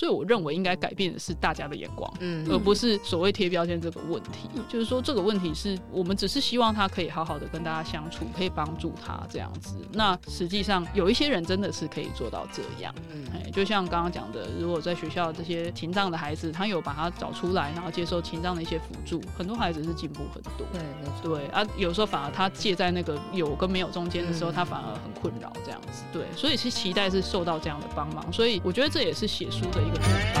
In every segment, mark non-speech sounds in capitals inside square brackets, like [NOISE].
所以我认为应该改变的是大家的眼光，嗯，而不是所谓贴标签这个问题。嗯、就是说这个问题是我们只是希望他可以好好的跟大家相处，可以帮助他这样子。那实际上有一些人真的是可以做到这样，嗯，就像刚刚讲的，如果在学校这些情障的孩子，他有把他找出来，然后接受情障的一些辅助，很多孩子是进步很多。对，没错。对啊，有时候反而他介在那个有跟没有中间的时候，嗯、他反而很困扰这样子。对，所以是期待是受到这样的帮忙。所以我觉得这也是写书的一个目的。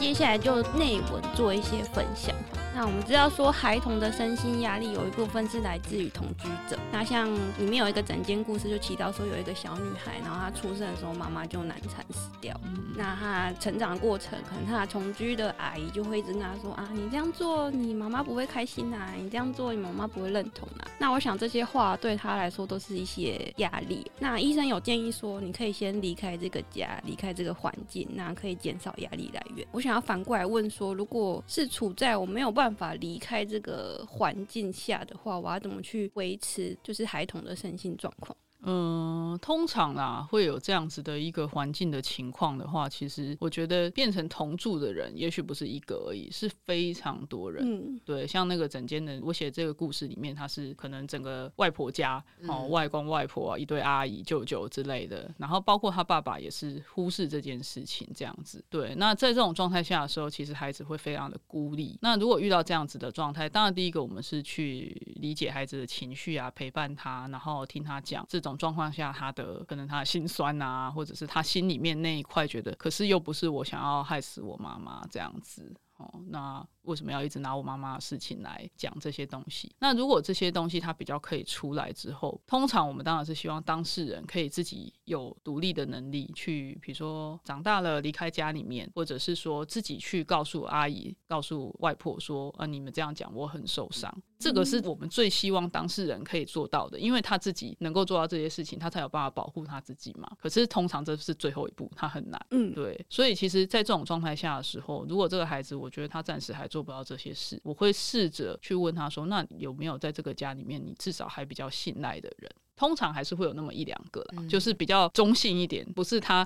接下来就内文做一些分享。那我们知道说，孩童的身心压力有一部分是来自于同居者。那像里面有一个整间故事，就提到说有一个小女孩，然后她出生的时候妈妈就难产死掉。嗯、那她成长的过程，可能她同居的阿姨就会一直跟她说啊，你这样做你妈妈不会开心啊，你这样做你妈妈不会认同啊。那我想这些话对她来说都是一些压力。那医生有建议说，你可以先离开这个家，离开这个环境，那可以减少压力来源。我想要反过来问说，如果是处在我没有办法办法离开这个环境下的话，我要怎么去维持就是孩童的身心状况？嗯，通常啦，会有这样子的一个环境的情况的话，其实我觉得变成同住的人，也许不是一个而已，是非常多人。嗯，对，像那个整间的，我写这个故事里面，他是可能整个外婆家哦，外公外婆啊，一堆阿姨舅舅之类的，然后包括他爸爸也是忽视这件事情这样子。对，那在这种状态下的时候，其实孩子会非常的孤立。那如果遇到这样子的状态，当然第一个我们是去理解孩子的情绪啊，陪伴他，然后听他讲这种。状况下，他的可能他的心酸啊，或者是他心里面那一块觉得，可是又不是我想要害死我妈妈这样子哦，那。为什么要一直拿我妈妈的事情来讲这些东西？那如果这些东西它比较可以出来之后，通常我们当然是希望当事人可以自己有独立的能力去，比如说长大了离开家里面，或者是说自己去告诉阿姨、告诉外婆说：“啊，你们这样讲我很受伤。”这个是我们最希望当事人可以做到的，因为他自己能够做到这些事情，他才有办法保护他自己嘛。可是通常这是最后一步，他很难。嗯，对。所以其实，在这种状态下的时候，如果这个孩子，我觉得他暂时还做不到这些事，我会试着去问他说：“那有没有在这个家里面，你至少还比较信赖的人？”通常还是会有那么一两个啦，嗯、就是比较中性一点，不是他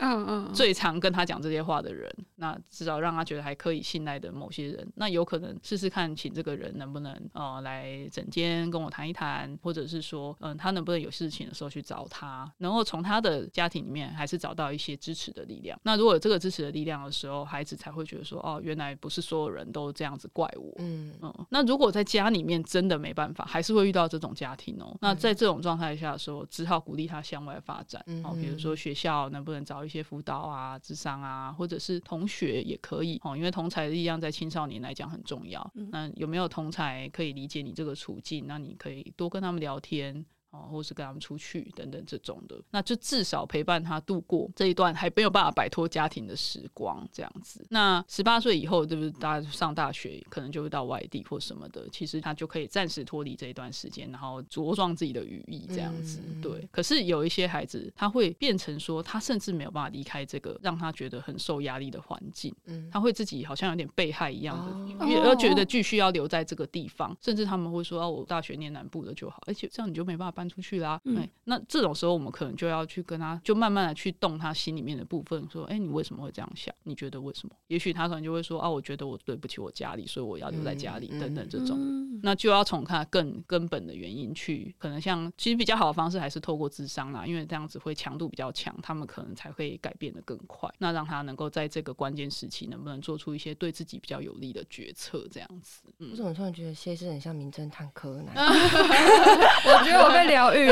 最常跟他讲这些话的人。嗯嗯、那至少让他觉得还可以信赖的某些人，那有可能试试看，请这个人能不能呃来诊间跟我谈一谈，或者是说，嗯、呃，他能不能有事情的时候去找他，然后从他的家庭里面还是找到一些支持的力量。那如果有这个支持的力量的时候，孩子才会觉得说，哦，原来不是所有人都这样子怪我。嗯嗯。那如果在家里面真的没办法，还是会遇到这种家庭哦、喔。那在这种状态下。说只好鼓励他向外发展，哦，比如说学校能不能找一些辅导啊、智商啊，或者是同学也可以哦，因为同才的力量在青少年来讲很重要。那有没有同才可以理解你这个处境？那你可以多跟他们聊天。哦，或是跟他们出去等等这种的，那就至少陪伴他度过这一段还没有办法摆脱家庭的时光，这样子。那十八岁以后，对不对？大家上大学可能就会到外地或什么的，其实他就可以暂时脱离这一段时间，然后茁壮自己的羽翼，这样子。对。可是有一些孩子，他会变成说，他甚至没有办法离开这个让他觉得很受压力的环境，嗯他会自己好像有点被害一样的，要觉得继续要留在这个地方，甚至他们会说：“啊，我大学念南部的就好，而且这样你就没办法搬出去啦。嗯，欸，那这种时候我们可能就要去跟他，就慢慢的去动他心里面的部分，说，哎，欸，你为什么会这样想？你觉得为什么？也许他可能就会说，啊，我觉得我对不起我家里，所以我要留在家里，等等这种。嗯，那就要从他更根本的原因去，可能像其实比较好的方式还是透过智商啦，因为这样子会强度比较强，他们可能才会改变的更快。那让他能够在这个关键时期，能不能做出一些对自己比较有利的决策？这样子。嗯，我怎么突然觉得谢师很像名侦探柯南？[LAUGHS] [LAUGHS] [LAUGHS] 我觉得我被疗愈。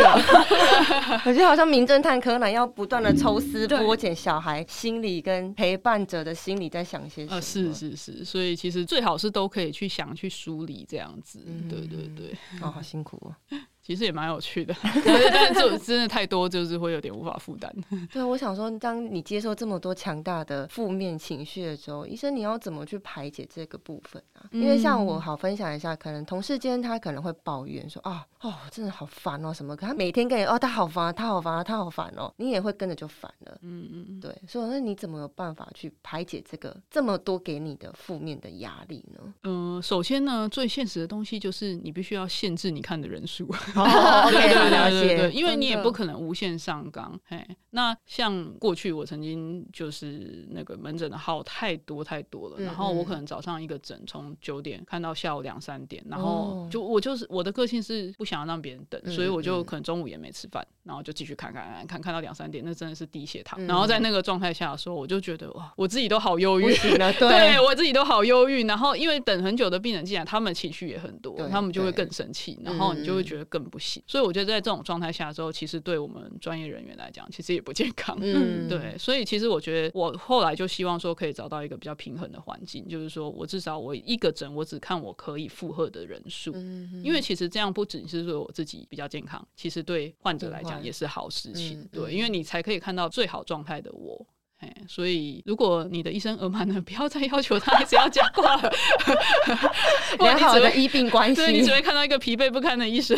我觉得好像名侦探柯南要不断的抽丝剥茧，小孩心理跟陪伴者的心理在想些什么？是是是，所以其实最好是都可以去想去梳理这样子。对对对，哦，好辛苦哦。[LAUGHS] 其实也蛮有趣的，[LAUGHS] 但是但是就真的太多，就是会有点无法负担。[LAUGHS] 对，我想说，当你接受这么多强大的负面情绪的时候，医生你要怎么去排解这个部分啊？因为像我好分享一下，可能同事间他可能会抱怨说啊，哦，真的好烦哦，什么？可他每天跟你哦，他好烦，他好烦，他好烦哦，你也会跟着就烦了。嗯嗯嗯，对，所以那你怎么有办法去排解这个这么多给你的负面的压力呢？嗯、呃，首先呢，最现实的东西就是你必须要限制你看的人数。哦，[LAUGHS] 对对对对，因为你也不可能无限上纲。嘿，那像过去我曾经就是那个门诊的号太多太多了，然后我可能早上一个诊从九点看到下午两三点，然后就我就是我的个性是不想要让别人等，所以我就可能中午也没吃饭，然后就继续看看看看看到两三点，那真的是低血糖。然后在那个状态下的时候，我就觉得哇，我自己都好忧郁，对我自己都好忧郁。然后因为等很久的病人进来，他们情绪也很多，他们就会更生气，然后你就会觉得更不行。所以我觉得在这种状态下的时候，其实对我们专业人员来讲，其实也不健康。嗯，对。所以其实我觉得，我后来就希望说，可以找到一个比较平衡的环境，就是说我至少我一个诊，我只看我可以负荷的人数。嗯，因为其实这样不只是说我自己比较健康，其实对患者来讲也是好事情。对，因为你才可以看到最好状态的我。所以，如果你的医生额满了，[LAUGHS] 不要再要求他还是要讲话了。[LAUGHS] 良好的医病关系，对，你只会看到一个疲惫不堪的医生，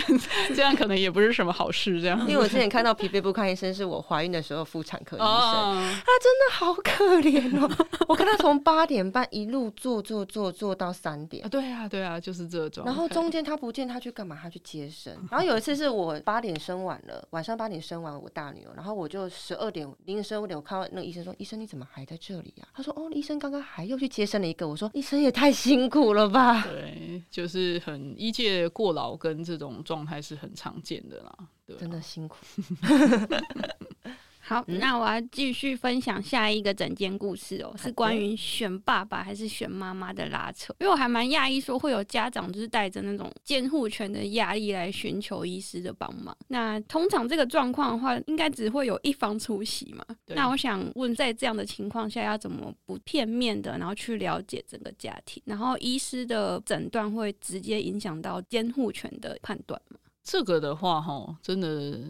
这样可能也不是什么好事。这样，因为我之前看到疲惫不堪医生是我怀孕的时候妇产科医生，他真的好可怜哦。[LAUGHS] 我跟他从八点半一路坐坐坐坐到三点。对啊，对啊，就是这种。然后中间他不见，他去干嘛？他去接生。然后有一次是我八点生完了，晚上八点生完我大女儿，然后我就十二点凌晨十二点，我看到那个医生说。医生，你怎么还在这里呀？他说：“哦，医生刚刚还又去接生了一个。”我说：“医生也太辛苦了吧？”对，就是很医界过劳跟这种状态是很常见的啦。对，真的辛苦。好，那我要继续分享下一个整间故事哦，是关于选爸爸还是选妈妈的拉扯。因为我还蛮讶异，说会有家长就是带着那种监护权的压力来寻求医师的帮忙。那通常这个状况的话，应该只会有一方出席嘛？那我想问，在这样的情况下，要怎么不片面的，然后去了解整个家庭，然后医师的诊断会直接影响到监护权的判断吗？这个的话，哈，真的，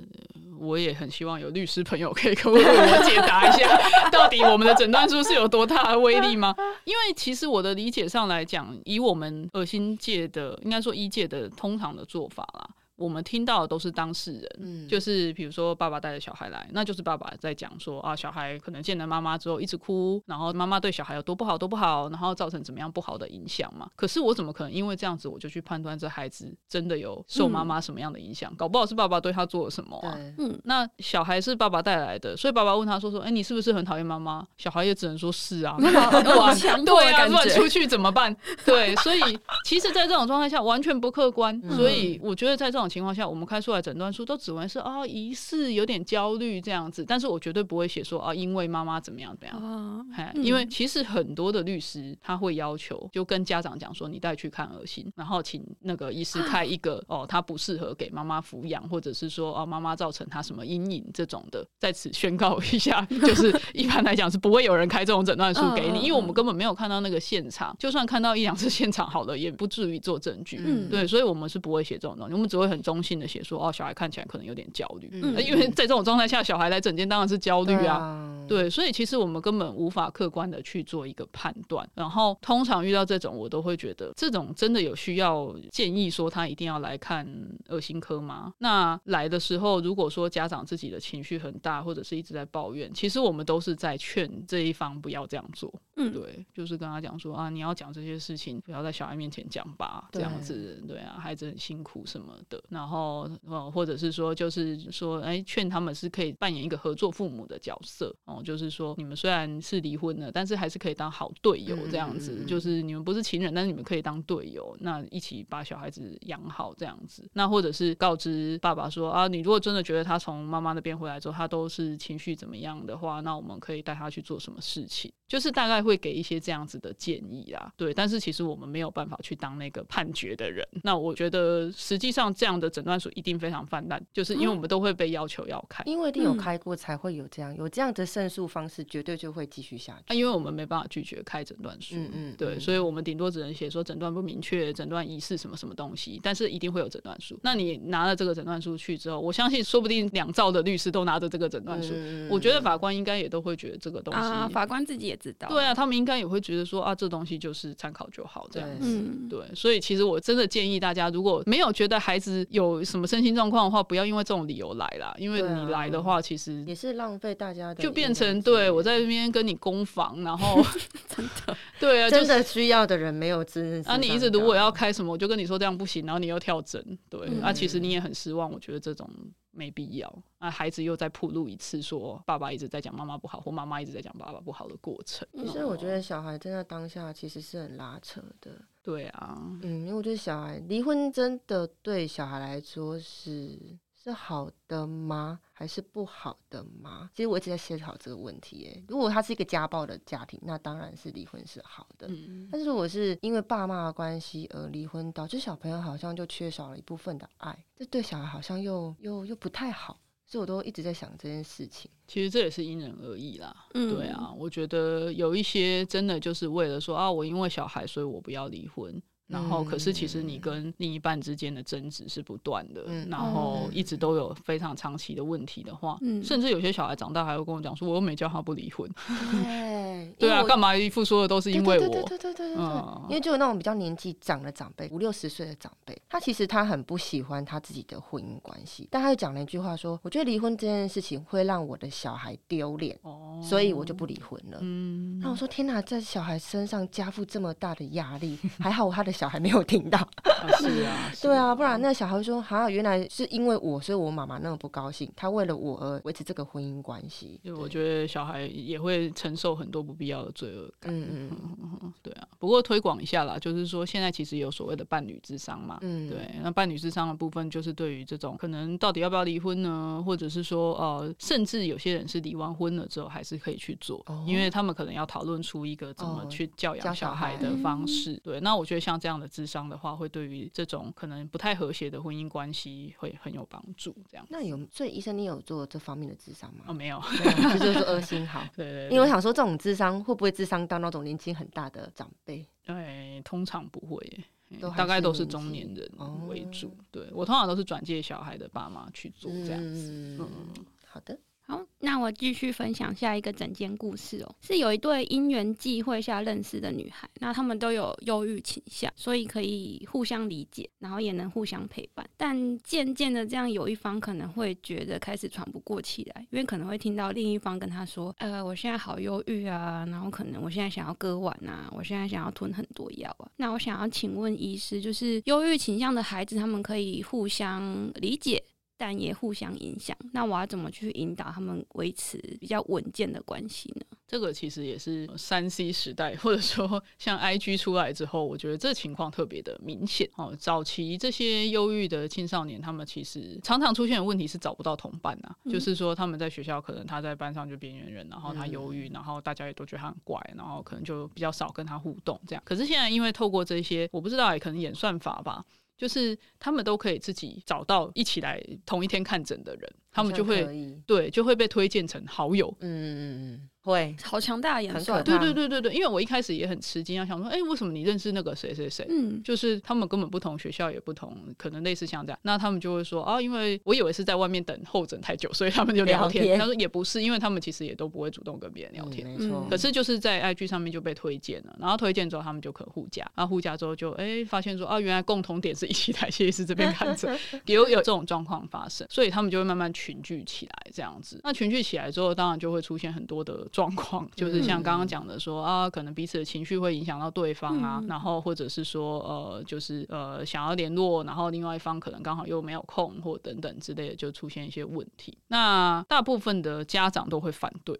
我也很希望有律师朋友可以跟我解答一下，[LAUGHS] 到底我们的诊断书是有多大的威力吗？因为其实我的理解上来讲，以我们恶心界的，应该说医界的通常的做法啦。我们听到的都是当事人，嗯，就是比如说爸爸带着小孩来，那就是爸爸在讲说啊，小孩可能见了妈妈之后一直哭，然后妈妈对小孩有多不好多不好，然后造成怎么样不好的影响嘛。可是我怎么可能因为这样子我就去判断这孩子真的有受妈妈什么样的影响？嗯、搞不好是爸爸对他做了什么啊？嗯，那小孩是爸爸带来的，所以爸爸问他说说，哎，你是不是很讨厌妈妈？小孩也只能说是啊，[LAUGHS] 对啊，乱出去怎么办？对，所以其实，在这种状态下完全不客观，嗯、所以我觉得在这种情况下，我们开出来诊断书都只会是啊，疑似有点焦虑这样子，但是我绝对不会写说啊，因为妈妈怎么样怎么样。因为其实很多的律师他会要求，就跟家长讲说，你带去看恶心，然后请那个医师开一个哦，他不适合给妈妈抚养，或者是说哦，妈妈造成他什么阴影这种的，在此宣告一下，[LAUGHS] 就是一般来讲是不会有人开这种诊断书给你，因为我们根本没有看到那个现场，就算看到一两次现场好了，也不至于做证据。嗯，对，所以我们是不会写这种东西，我们只会很中性的写说。哦，小孩看起来可能有点焦虑，嗯，因为在这种状态下，小孩来诊间当然是焦虑啊，对，所以其实我们根本无法客观的去做一个判断。然后通常遇到这种，我都会觉得这种真的有需要建议说他一定要来看恶心科吗？那来的时候，如果说家长自己的情绪很大，或者是一直在抱怨，其实我们都是在劝这一方不要这样做。嗯，对，就是跟他讲说啊，你要讲这些事情，不要在小孩面前讲吧，这样子，对啊，孩子很辛苦什么的，然后。呃，或者是说，就是说，哎，劝他们是可以扮演一个合作父母的角色哦，就是说，你们虽然是离婚了，但是还是可以当好队友这样子，嗯、就是你们不是情人，但是你们可以当队友，那一起把小孩子养好这样子。那或者是告知爸爸说啊，你如果真的觉得他从妈妈那边回来之后，他都是情绪怎么样的话，那我们可以带他去做什么事情，就是大概会给一些这样子的建议啦。对，但是其实我们没有办法去当那个判决的人。那我觉得实际上这样的诊断书一定非常泛滥，就是因为我们都会被要求要开，因为一定有开过才会有这样有这样的胜诉方式，绝对就会继续下去。那因为我们没办法拒绝开诊断书，嗯嗯，对，所以我们顶多只能写说诊断不明确，诊断疑似什么什么东西，但是一定会有诊断书。那你拿了这个诊断书去之后，我相信说不定两兆的律师都拿着这个诊断书，嗯，我觉得法官应该也都会觉得这个东西，啊，法官自己也知道，对啊，他们应该也会觉得说啊，这东西就是参考就好这样。子，对，所以其实我真的建议大家，如果没有觉得孩子有什么身心状况的话，不要因为这种理由来啦，因为你来的话，其实也是浪费大家的，就变成对我在这边跟你攻防，然后 [LAUGHS] 真的。[LAUGHS] 对啊，真的需要的人没有资啊，你一直如果要开什么，我就跟你说这样不行，然后你又跳针，对，嗯、啊，其实你也很失望，我觉得这种没必要，啊，孩子又再铺路一次说爸爸一直在讲妈妈不好，或妈妈一直在讲爸爸不好的过程。其实我觉得小孩真的当下其实是很拉扯的。对啊，嗯，因为我觉得小孩离婚真的对小孩来说是是好的吗？还是不好的吗？其实我一直在思考这个问题。哎，如果他是一个家暴的家庭，那当然是离婚是好的。嗯，但是如果是因为爸妈的关系而离婚，导致小朋友好像就缺少了一部分的爱，这对小孩好像又又又不太好。所以我都一直在想这件事情。其实这也是因人而异啦。嗯，对啊，我觉得有一些真的就是为了说啊，我因为小孩，所以我不要离婚。然后，可是其实你跟另一半之间的争执是不断的，嗯、然后一直都有非常长期的问题的话，嗯、甚至有些小孩长大还会跟我讲说，我又没叫他不离婚。对，[LAUGHS] 对啊，干嘛一副说的都是因为我？对对对对对对，嗯、因为就有那种比较年纪长的长辈，五六十岁的长辈，他其实他很不喜欢他自己的婚姻关系，但他又讲了一句话说，我觉得离婚这件事情会让我的小孩丢脸，哦、所以我就不离婚了。嗯，那我说天哪，在小孩身上加负这么大的压力，还好他的。小孩没有听到，是啊，[LAUGHS] 对啊，不然那小孩会说，好，原来是因为我，所以我妈妈那么不高兴，他为了我而维持这个婚姻关系。就我觉得小孩也会承受很多不必要的罪恶感。嗯嗯，[LAUGHS] 对啊。不过推广一下啦，就是说现在其实有所谓的伴侣智商嘛，嗯，对。那伴侣智商的部分，就是对于这种可能到底要不要离婚呢，或者是说呃，甚至有些人是离完婚了之后还是可以去做，哦、因为他们可能要讨论出一个怎么去教养小孩的方式。对，那我觉得像。这样的智商的话，会对于这种可能不太和谐的婚姻关系会很有帮助。这样，那有，所以医生，你有做这方面的智商吗？哦，没有，这就是恶心好。对，对对，因为我想说，这种智商会不会智商到那种年纪很大的长辈？对，通常不会，大概都是中年人为主。哦、对，我通常都是转介小孩的爸妈去做这样子。嗯，嗯好的。好，那我继续分享下一个整间故事哦。是有一对因缘际会下认识的女孩，那他们都有忧郁倾向，所以可以互相理解，然后也能互相陪伴。但渐渐的，这样有一方可能会觉得开始喘不过气来，因为可能会听到另一方跟他说：“呃，我现在好忧郁啊，然后可能我现在想要割腕啊，我现在想要吞很多药啊。”那我想要请问医师，就是忧郁倾向的孩子，他们可以互相理解，但也互相影响，那我要怎么去引导他们维持比较稳健的关系呢？这个其实也是三 C 时代，或者说 [LAUGHS] 像 IG 出来之后，我觉得这情况特别的明显哦。早期这些忧郁的青少年，他们其实常常出现的问题是找不到同伴呐、啊，嗯、就是说他们在学校可能他在班上就边缘人，然后他忧郁，然后大家也都觉得他很怪，然后可能就比较少跟他互动这样。可是现在因为透过这些，我不知道也可能演算法吧。就是他们都可以自己找到一起来同一天看诊的人，他们就会对就会被推荐成好友。嗯嗯嗯。会好强大的演算，对对对对对，因为我一开始也很吃惊啊，想说，哎，为什么你认识那个谁谁谁？嗯，就是他们根本不同学校，也不同，可能类似像这样，那他们就会说啊，因为我以为是在外面等候诊太久，所以他们就聊天。聊天他说也不是，因为他们其实也都不会主动跟别人聊天，嗯、没错。可是就是在 IG 上面就被推荐了，然后推荐之后他们就可互加，然后互加之后就哎发现说啊，原来共同点是一起台谢医师这边看诊，[LAUGHS] 也有有这种状况发生，所以他们就会慢慢群聚起来这样子。那群聚起来之后，当然就会出现很多的状况，就是。像刚刚讲的说啊，可能彼此的情绪会影响到对方啊，嗯、然后或者是说呃，就是呃想要联络，然后另外一方可能刚好又没有空或等等之类的，就出现一些问题。那大部分的家长都会反对。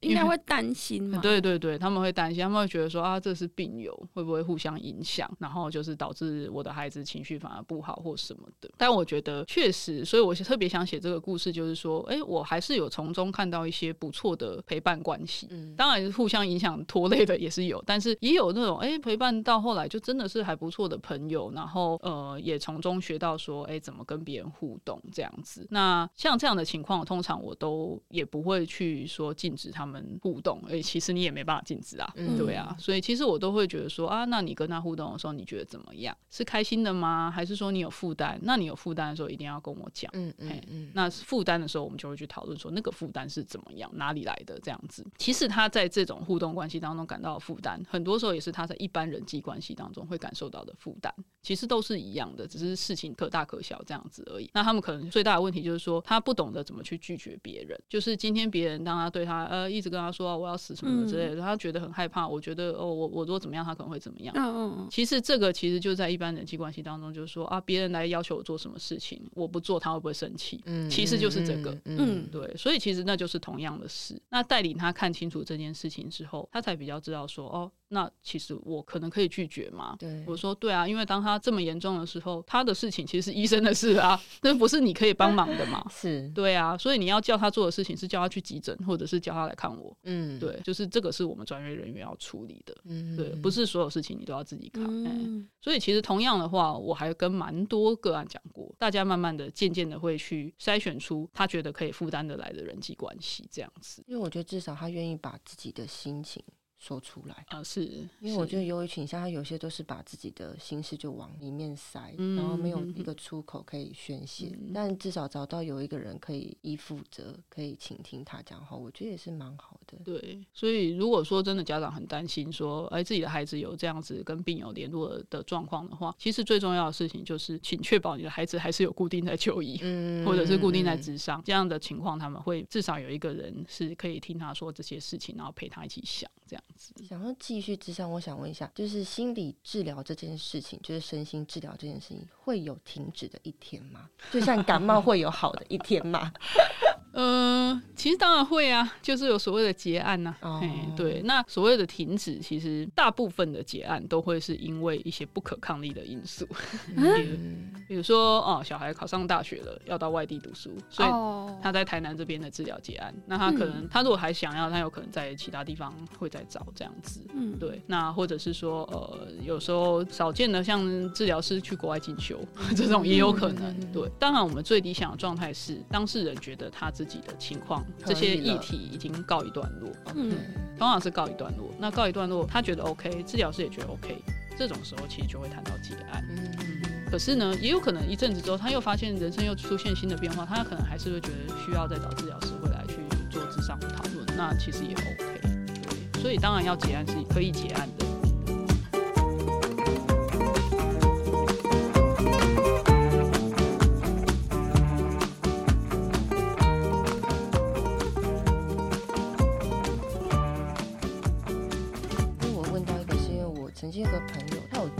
应该会担心嘛？对对对，他们会担心，他们会觉得说啊，这是病友，会不会互相影响，然后就是导致我的孩子情绪反而不好或什么的。但我觉得确实，所以我特别想写这个故事，就是说，哎，我还是有从中看到一些不错的陪伴关系。嗯，当然互相影响拖累的也是有，但是也有那种哎陪伴到后来就真的是还不错的朋友，然后呃也从中学到说，哎怎么跟别人互动这样子。那像这样的情况，通常我都也不会去说禁止他们互动，哎其实你也没办法禁止啊，嗯、对啊，所以其实我都会觉得说啊，那你跟他互动的时候，你觉得怎么样？是开心的吗？还是说你有负担？那你有负担的时候，一定要跟我讲。嗯嗯嗯。那负担的时候，我们就会去讨论说那个负担是怎么样，哪里来的这样子。其实他在这种互动关系当中感到的负担，很多时候也是他在一般人际关系当中会感受到的负担。其实都是一样的，只是事情可大可小这样子而已。那他们可能最大的问题就是说，他不懂得怎么去拒绝别人。就是今天别人当他对他呃一直跟他说啊我要死什么之类的，他觉得很害怕。我觉得哦，我我如果怎么样，他可能会怎么样。嗯嗯。其实这个其实就在一般人际关系当中，就是说啊，别人来要求我做什么事情，我不做，他会不会生气？嗯，其实就是这个。嗯，对。所以其实那就是同样的事。那带领他看清楚这件事情之后，他才比较知道说哦。那其实我可能可以拒绝嘛？对，我说对啊，因为当他这么严重的时候，他的事情其实是医生的事啊，那不是你可以帮忙的嘛？[LAUGHS] 是，对啊，所以你要叫他做的事情是叫他去急诊，或者是叫他来看我。嗯，对，就是这个是我们专业人员要处理的。嗯，对，不是所有事情你都要自己扛。嗯，欸，所以其实同样的话，我还跟蛮多个案讲过，大家慢慢的、渐渐的会去筛选出他觉得可以负担得来的人际关系，这样子。因为我觉得至少他愿意把自己的心情。说出来啊，是因为我觉得忧郁倾向，他有些都是把自己的心事就往里面塞，嗯、然后没有一个出口可以宣泄。嗯、但至少找到有一个人可以依附着，可以倾听他讲话，我觉得也是蛮好的。对，所以如果说真的家长很担心说，哎，自己的孩子有这样子跟病友联络的状况的话，其实最重要的事情就是，请确保你的孩子还是有固定在就医，嗯、[LAUGHS] 或者是固定在咨商，这样的情况，他们会至少有一个人是可以听他说这些事情，然后陪他一起想这样。想要继续之上，我想问一下，就是心理治疗这件事情，就是身心治疗这件事情，会有停止的一天吗？就像感冒会有好的一天吗？嗯、呃，其实当然会啊，就是有所谓的结案呐、啊。哎、哦，对，那所谓的停止，其实大部分的结案都会是因为一些不可抗力的因素，嗯、比 [LAUGHS] 如比如说哦，小孩考上大学了，要到外地读书，所以他在台南这边的治疗结案。哦、那他可能，嗯、他如果还想要，他有可能在其他地方会再找这样子。嗯，对。那或者是说，呃，有时候少见的像治疗师去国外进修，嗯、[LAUGHS] 这种也有可能。嗯、对，当然我们最理想的状态是当事人觉得他自己。的情况，这些议题已经告一段落，嗯，通常是告一段落。那告一段落，他觉得 OK，治疗师也觉得 OK，这种时候其实就会谈到结案。嗯，可是呢，也有可能一阵子之后，他又发现人生又出现新的变化，他可能还是会觉得需要再找治疗师回来去做智商的讨论。那其实也 OK，对，所以当然要结案是可以结案的。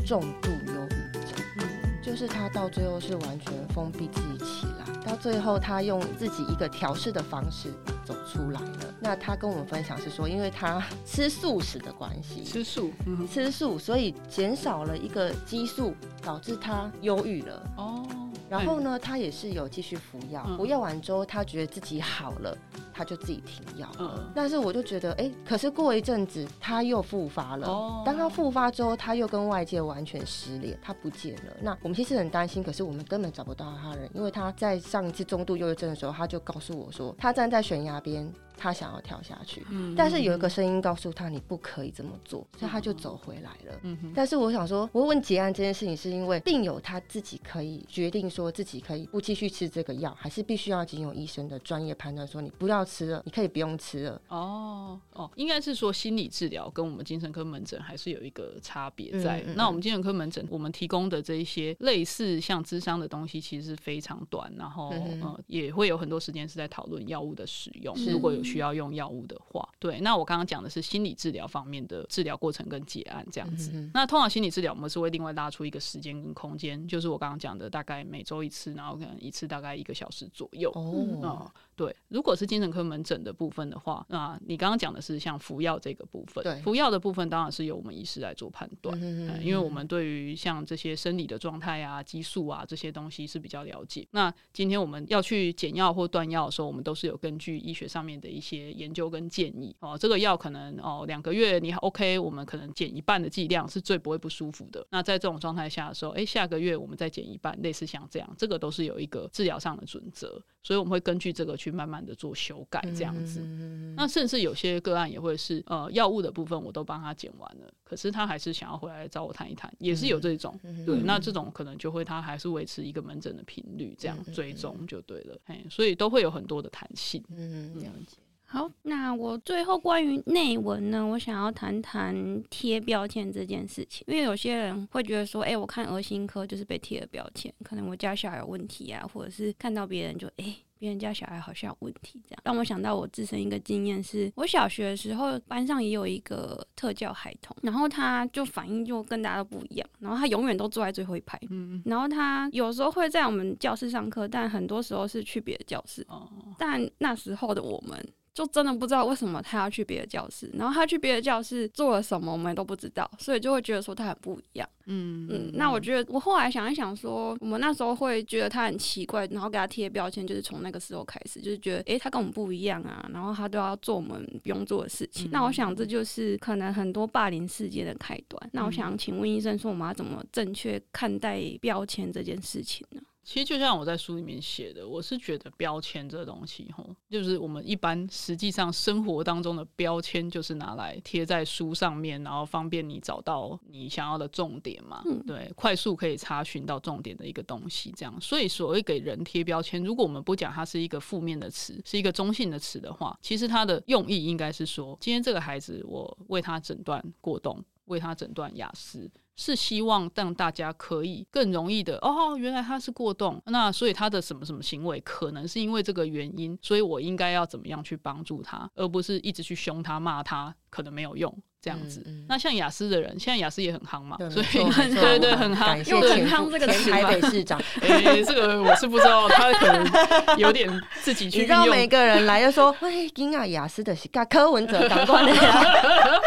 重度忧郁症，就是他到最后是完全封闭自己起来，到最后他用自己一个调试的方式走出来了。那他跟我们分享是说，因为他吃素食的关系，吃素，吃素，所以减少了一个激素，导致他忧郁了。哦。然后呢，他也是有继续服药，服药完之后，他觉得自己好了，他就自己停药了。但是我就觉得，哎，可是过一阵子他又复发了。当他复发之后，他又跟外界完全失联，他不见了。那我们其实很担心，可是我们根本找不到他人，因为他在上一次中度忧郁症的时候，他就告诉我说，他站在悬崖边。他想要跳下去，嗯、但是有一个声音告诉他，你不可以这么做，嗯、所以他就走回来了。嗯、哼但是我想说，我问结案这件事情，是因为病友他自己可以决定说自己可以不继续吃这个药，还是必须要经由医生的专业判断说你不要吃了，你可以不用吃了。哦哦，应该是说心理治疗跟我们精神科门诊还是有一个差别在。那我们精神科门诊我们提供的这一些类似像智商的东西，其实是非常短，然后嗯，哼嗯也会有很多时间是在讨论药物的使用，是如果有。需要用药物的话，对。那我刚刚讲的是心理治疗方面的治疗过程跟结案这样子。嗯、那通常心理治疗，我们是会另外拉出一个时间跟空间，就是我刚刚讲的，大概每周一次，然后可能一次大概一个小时左右。哦。嗯对，如果是精神科门诊的部分的话，那你刚刚讲的是像服药这个部分，对，服药的部分当然是由我们医师来做判断，嗯嗯，因为我们对于像这些生理的状态啊、激素啊这些东西是比较了解。那今天我们要去减药或断药的时候，我们都是有根据医学上面的一些研究跟建议哦。这个药可能哦两个月你 OK，我们可能减一半的剂量是最不会不舒服的。那在这种状态下的时候，哎，下个月我们再减一半，类似像这样，这个都是有一个治疗上的准则。所以我们会根据这个去慢慢的做修改，这样子。嗯、那甚至有些个案也会是，呃，药物的部分我都帮他减完了，可是他还是想要回来找我谈一谈，也是有这种。嗯、对，嗯、那这种可能就会他还是维持一个门诊的频率，这样追踪就对了。嘿，所以都会有很多的弹性。嗯，这样子。好，那我最后关于内文呢，我想要谈谈贴标签这件事情，因为有些人会觉得说，哎、欸，我看儿心科就是被贴了标签，可能我家小孩有问题啊，或者是看到别人就，哎、欸，别人家小孩好像有问题这样。让我想到我自身一个经验是，我小学的时候班上也有一个特教孩童，然后他就反应就跟大家都不一样，然后他永远都坐在最后一排，嗯，然后他有时候会在我们教室上课，但很多时候是去别的教室，哦，但那时候的我们。就真的不知道为什么他要去别的教室，然后他去别的教室做了什么，我们都不知道，所以就会觉得说他很不一样。嗯嗯，那我觉得我后来想一想说，我们那时候会觉得他很奇怪，然后给他贴标签，就是从那个时候开始，就是觉得诶，他跟我们不一样啊，然后他都要做我们不用做的事情。嗯、那我想这就是可能很多霸凌事件的开端。那我想请问医生说，我们要怎么正确看待标签这件事情呢？其实就像我在书里面写的，我是觉得标签这个东西，吼，就是我们一般实际上生活当中的标签，就是拿来贴在书上面，然后方便你找到你想要的重点嘛，嗯、对，快速可以查询到重点的一个东西，这样。所以所谓给人贴标签，如果我们不讲它是一个负面的词，是一个中性的词的话，其实它的用意应该是说，今天这个孩子，我为他诊断过动，为他诊断亚斯。是希望让大家可以更容易的哦，原来他是过动，那所以他的什么什么行为可能是因为这个原因，所以我应该要怎么样去帮助他，而不是一直去凶他骂他，可能没有用这样子。嗯嗯、那像雅思的人，现在雅思也很夯嘛，所以 [LAUGHS] 对对对很夯，用很夯这个词台北市长，哎、欸，这个我是不知道，他可能有点自己 [LAUGHS] 去。你知道每个人来就说，喂，今啊雅思的是跟柯文哲当官的 [LAUGHS] 呀。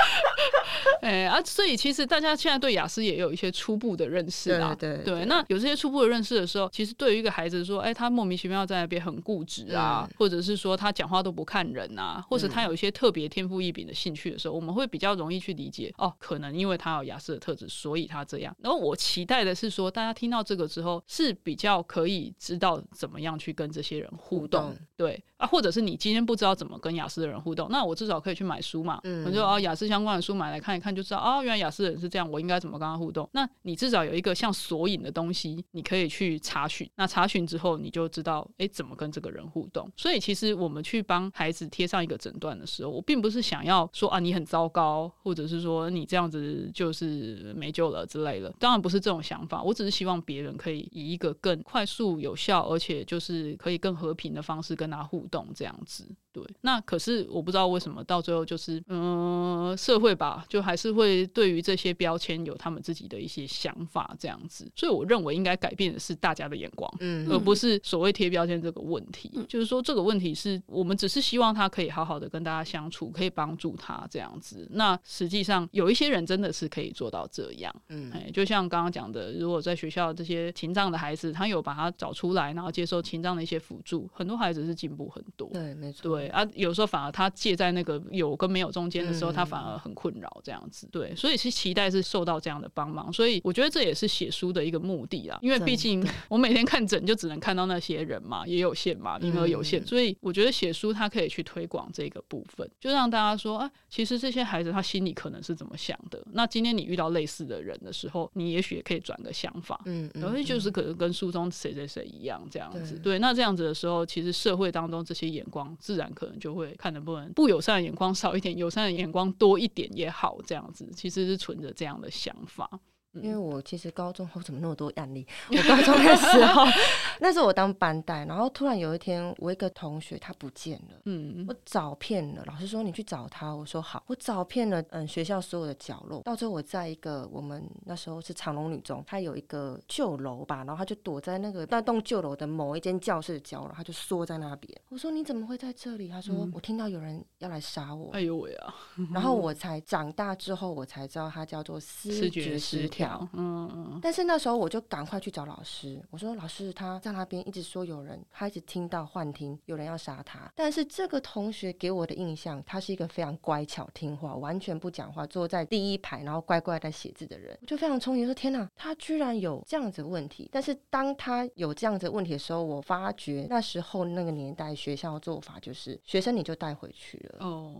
哎、欸、啊，所以其实大家现在对雅思也有一些初步的认识啦。对那有这些初步的认识的时候，其实对于一个孩子说，哎、欸，他莫名其妙在那边很固执啊，嗯、或者是说他讲话都不看人啊，或者他有一些特别天赋异禀的兴趣的时候，嗯、我们会比较容易去理解哦，可能因为他有雅思的特质，所以他这样。然后我期待的是说，大家听到这个之后是比较可以知道怎么样去跟这些人互动，互动对啊，或者是你今天不知道怎么跟雅思的人互动，那我至少可以去买书嘛，嗯，我就哦雅思相关的书买来看一看。就知道啊、哦，原来雅思人是这样，我应该怎么跟他互动？那你至少有一个像索引的东西，你可以去查询。那查询之后，你就知道哎，怎么跟这个人互动。所以其实我们去帮孩子贴上一个诊断的时候，我并不是想要说啊，你很糟糕，或者是说你这样子就是没救了之类的。当然不是这种想法，我只是希望别人可以以一个更快速、有效，而且就是可以更和平的方式跟他互动，这样子。对，那可是我不知道为什么到最后就是，嗯、呃，社会吧，就还是会对于这些标签有他们自己的一些想法这样子。所以我认为应该改变的是大家的眼光，嗯，而不是所谓贴标签这个问题。嗯、就是说这个问题是我们只是希望他可以好好的跟大家相处，可以帮助他这样子。那实际上有一些人真的是可以做到这样，嗯，哎，就像刚刚讲的，如果在学校这些情障的孩子，他有把他找出来，然后接受情障的一些辅助，很多孩子是进步很多。对，没错。对。对啊，有时候反而他介在那个有跟没有中间的时候，嗯、他反而很困扰这样子。对，所以是期待是受到这样的帮忙，所以我觉得这也是写书的一个目的啦。因为毕竟 [LAUGHS] 我每天看诊就只能看到那些人嘛，也有限嘛，名额有限，嗯、所以我觉得写书它可以去推广这个部分，就让大家说啊，其实这些孩子他心里可能是怎么想的。那今天你遇到类似的人的时候，你也许也可以转个想法，嗯，然后就是可能跟书中谁谁谁一样这样子。对，对，那这样子的时候，其实社会当中这些眼光自然可能就。会看能不能不友善的眼光少一点，友善的眼光多一点也好，这样子其实是存着这样的想法。因为我其实高中 [LAUGHS] 后怎么那么多案例？我高中的时候，[LAUGHS] 那时候我当班带，然后突然有一天，我一个同学他不见了，嗯，我找遍了，老师说你去找他，我说好，我找遍了，嗯，学校所有的角落，到最后我在一个我们那时候是长隆女中，他有一个旧楼吧，然后他就躲在那个那栋旧楼的某一间教室的角落，他就缩在那边。我说你怎么会在这里？他说、嗯、我听到有人要来杀我。哎呦喂啊！然后我才长大之后，我才知道他叫做思觉失调。嗯嗯，但是那时候我就赶快去找老师，我说老师，他在那边一直说有人，他一直听到幻听，有人要杀他。但是这个同学给我的印象，他是一个非常乖巧听话，完全不讲话，坐在第一排，然后乖乖在写字的人。我就非常憧憬说，天哪，他居然有这样子的问题。但是当他有这样子的问题的时候，我发觉那时候那个年代学校的做法就是，学生你就带回去了。哦，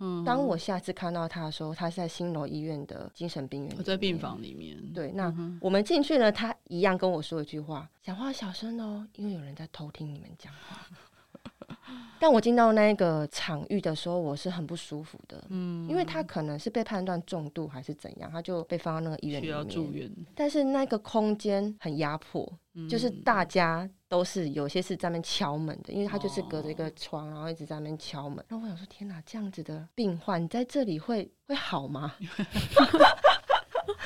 嗯。当我下次看到他的时候，他是在新楼医院的精神病院，在病房里面。对，那我们进去呢，他一样跟我说一句话：“讲话小声哦，因为有人在偷听你们讲话。[LAUGHS] ”但我进到那个场域的时候，我是很不舒服的，嗯，因为他可能是被判断重度还是怎样，他就被放到那个医院里面，需要住院。但是那个空间很压迫，嗯，就是大家都是有些是在那边敲门的，因为他就是隔着一个窗，然后一直在那边敲门。然后我想说，天哪，这样子的病患在这里会会好吗？[LAUGHS]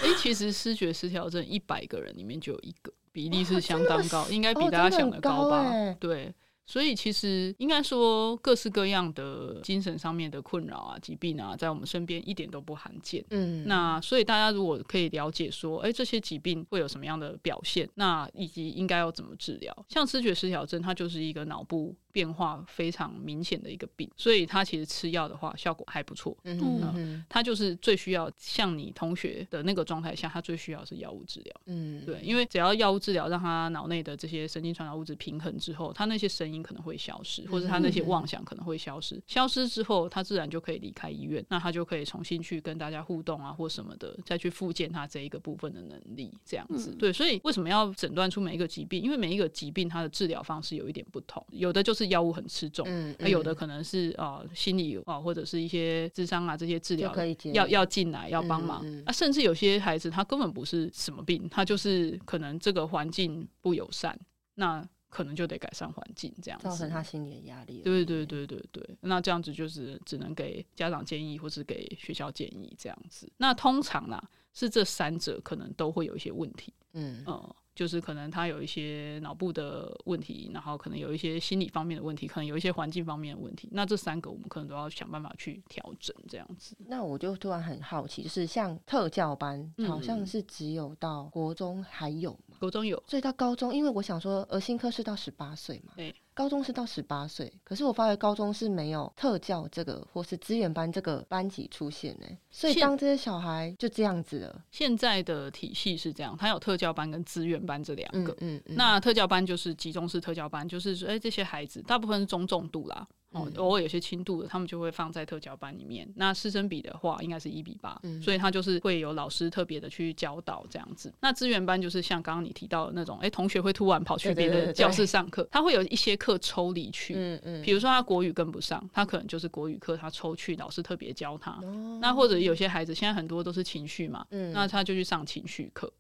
哎、欸，其实失觉失调症一百个人里面就有一个，比例是相当高，应该比大家想的高吧？哦、对。所以其实应该说，各式各样的精神上面的困扰啊、疾病啊，在我们身边一点都不罕见。嗯，那所以大家如果可以了解说，哎，这些疾病会有什么样的表现，那以及应该要怎么治疗。像失觉失调症，它就是一个脑部变化非常明显的一个病，所以他其实吃药的话效果还不错。嗯嗯，它就是最需要像你同学的那个状态下，他最需要是药物治疗。嗯，对，因为只要药物治疗让他脑内的这些神经传导物质平衡之后，他那些声音。可能会消失，或者他那些妄想可能会消失。消失之后，他自然就可以离开医院，那他就可以重新去跟大家互动啊，或什么的，再去复健他这一个部分的能力。这样子，对。所以为什么要诊断出每一个疾病？因为每一个疾病它的治疗方式有一点不同，有的就是药物很吃重，嗯，那有的可能是啊、呃、心理啊或者是一些智商啊这些治疗要要进来要帮忙啊，甚至有些孩子他根本不是什么病，他就是可能这个环境不友善，那。可能就得改善环境，这样子造成他心理的压力。对对对对对，那这样子就是只能给家长建议，或是给学校建议这样子。那通常呢，是这三者可能都会有一些问题。嗯嗯。就是可能他有一些脑部的问题，然后可能有一些心理方面的问题，可能有一些环境方面的问题。那这三个我们可能都要想办法去调整，这样子。那我就突然很好奇，就是像特教班，好像是只有到国中还有吗？国中有，所以到高中，因为我想说，儿心科是到十八岁嘛。对。高中是到十八岁，可是我发觉高中是没有特教这个或是资源班这个班级出现呢，所以当这些小孩就这样子了。现在的体系是这样，它有特教班跟资源班这两个。嗯嗯，嗯。那特教班就是集中式特教班，就是说，哎、欸，这些孩子大部分是中重度啦。哦，偶尔有些轻度的，他们就会放在特教班里面。那师生比的话，应该是一比八，嗯，所以他就是会有老师特别的去教导这样子。那资源班就是像刚刚你提到的那种，哎、欸，同学会突然跑去别的教室上课，他会有一些课抽离去，嗯嗯，比如说他国语跟不上，他可能就是国语课他抽去，老师特别教他。哦。那或者有些孩子现在很多都是情绪嘛，嗯，那他就去上情绪课。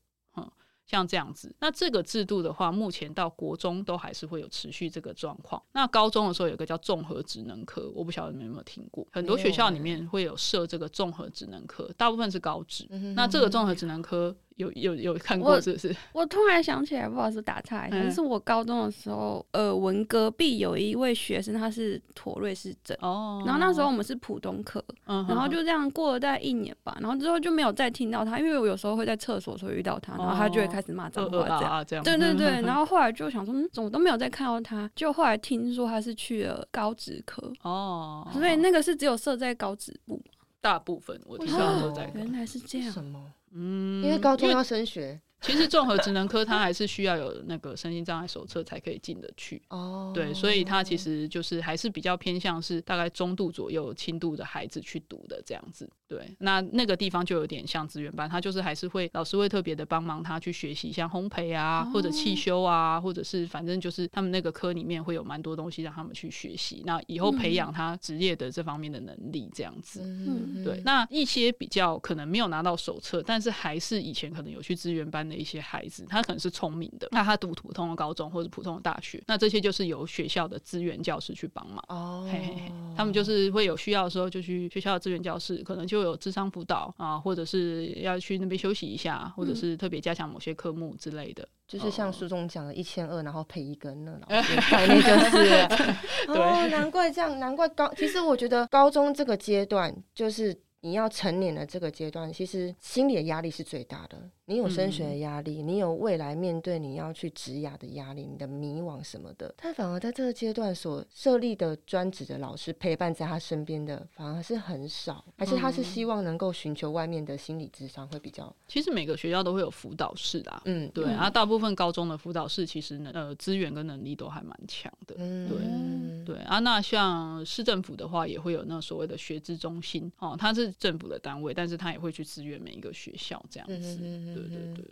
像这样子，那这个制度的话，目前到国中都还是会有持续这个状况。那高中的时候有个叫综合职能科，我不晓得你们有没有听过，很多学校里面会有设这个综合职能科，大部分是高职。那这个综合职能科。有有有看过是不是？我，[LAUGHS] 我突然想起来，不好意思打岔一下，嗯、是我高中的时候，呃，文隔壁有一位学生，他是妥瑞氏症哦。然后那时候我们是普通科，嗯，然后就这样过了大概一年吧，然后之后就没有再听到他，因为我有时候会在厕所的时候遇到他，然后他就会开始骂脏话这样，呃呃啊、这样。对对对，然后后来就想说，嗯，怎么都没有再看到他，就后来听说他是去了高职科哦，所以那个是只有设在高职部，大部分我听到都在。原来是这样。什么？嗯，因为高中要升学。其实综合职能科它还是需要有那个身心障碍手册才可以进得去。哦，对，所以它其实就是还是比较偏向是大概中度左右、轻度的孩子去读的这样子。对，那那个地方就有点像资源班，他就是还是会老师会特别的帮忙他去学习，像烘焙啊，或者汽修啊，或者是反正就是他们那个科里面会有蛮多东西让他们去学习，那以后培养他职业的这方面的能力这样子。嗯，对。那一些比较可能没有拿到手册，但是还是以前可能有去资源班的一些孩子，他可能是聪明的，那他读普通的高中或者普通的大学，那这些就是由学校的资源教师去帮忙。哦，嘿嘿嘿，他们就是会有需要的时候就去学校的资源教室，可能就。有智商辅导啊，或者是要去那边休息一下，或者是特别加强某些科目之类的，就是像书中讲的一千二，然后赔一根那老师 [LAUGHS] 概念就是，[LAUGHS] 对、哦，难怪这样，难怪高。其实我觉得高中这个阶段，就是你要成年的这个阶段，其实心理的压力是最大的。你有升学的压力，嗯、你有未来面对你要去职涯的压力，你的迷惘什么的，但反而在这个阶段所设立的专职的老师陪伴在他身边的反而是很少，还是他是希望能够寻求外面的心理智商会比较。其实每个学校都会有辅导室的，嗯，对，然后大部分高中的辅导室其实能，呃，资源跟能力都还蛮强的，嗯，对，对啊，那像市政府的话，也会有那所谓的学资中心哦，它是政府的单位，但是他也会去支援每一个学校这样子。嗯对对对，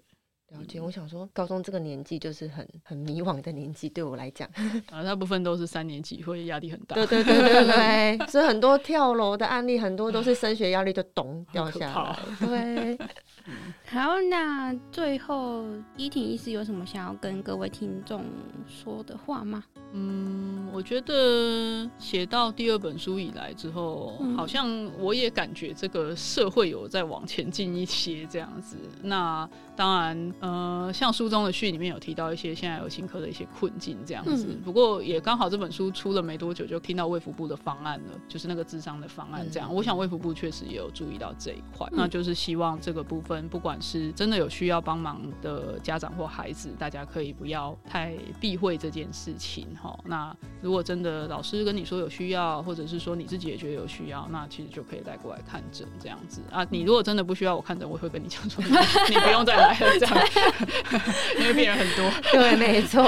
了解。我想说，高中这个年纪就是很很迷惘的年纪，对我来讲，[LAUGHS] 啊，大部分都是三年级，会压力很大。对对对对对，所以很多 [LAUGHS] 跳楼的案例，很多都是升学压力就咚掉下来。对。[LAUGHS] 好，那最后依婷医师有什么想要跟各位听众说的话吗？嗯，我觉得写到第二本书以来之后，嗯、好像我也感觉这个社会有在往前进一些这样子。那当然，呃，像书中的序里面有提到一些现在有轻科的一些困境这样子。嗯、不过也刚好这本书出了没多久，就听到卫福部的方案了，就是那个智商的方案这样。嗯、我想卫福部确实也有注意到这一块，嗯、那就是希望这个部分，不管是真的有需要帮忙的家长或孩子，大家可以不要太避讳这件事情。哈，那如果真的老师跟你说有需要，或者是说你自己也觉得有需要，那其实就可以带过来看诊这样子啊。你如果真的不需要我看诊，我会跟你讲说，你不用再来了这样，[LAUGHS] 因为病人很多。对，没错，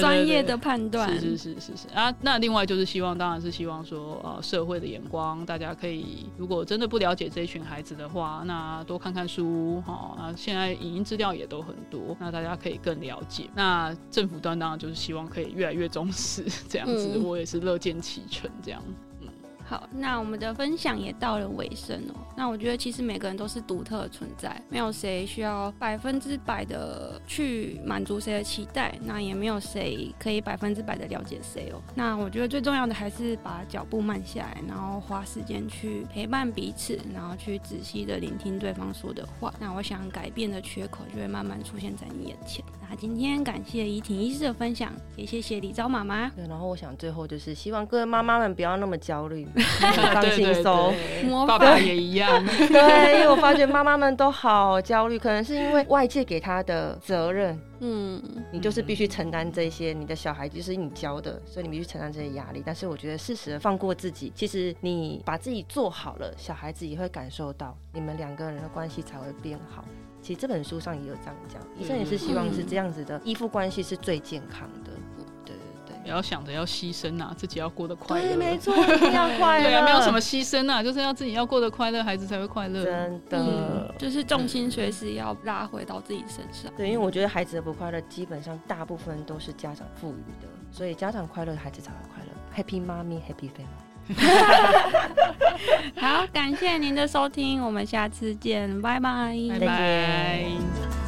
专业的判断是是是是是啊。那另外就是希望，当然是希望说，呃，社会的眼光，大家可以如果真的不了解这一群孩子的话，那多看看书哈。啊，现在影音资料也都很多，那大家可以更了解。那政府端当然就是希望可以越来越重视。是这样子，嗯、[LAUGHS] 我也是乐见其成这样。好，那我们的分享也到了尾声哦。那我觉得其实每个人都是独特的存在，没有谁需要百分之百的去满足谁的期待，那也没有谁可以百分之百的了解谁哦。那我觉得最重要的还是把脚步慢下来，然后花时间去陪伴彼此，然后去仔细的聆听对方说的话。那我想改变的缺口就会慢慢出现在你眼前。那今天感谢怡婷医师的分享，也谢谢李昭妈妈。对，然后我想最后就是希望各位妈妈们不要那么焦虑。[LAUGHS] 放轻松，爸爸也一样。[LAUGHS] 对，因为我发觉妈妈们都好焦虑，可能是因为外界给他的责任，嗯，你就是必须承担这些，你的小孩就是你教的，所以你必须承担这些压力。但是我觉得适时的放过自己，其实你把自己做好了，小孩子也会感受到，你们两个人的关系才会变好。其实这本书上也有这样讲，医生也是希望是这样子的依附关系是最健康的。不要想着要牺牲呐，自己要过得快乐。对，没错，一定要快乐。[LAUGHS] 对啊，没有什么牺牲啊，就是要自己要过得快乐，孩子才会快乐。真的，嗯、就是重心随时要拉回到自己身上。对，因为我觉得孩子的不快乐，基本上大部分都是家长赋予的，所以家长快乐，孩子才会快乐。Happy mommy, happy family。[LAUGHS] 好，感谢您的收听，我们下次见，拜拜，拜拜。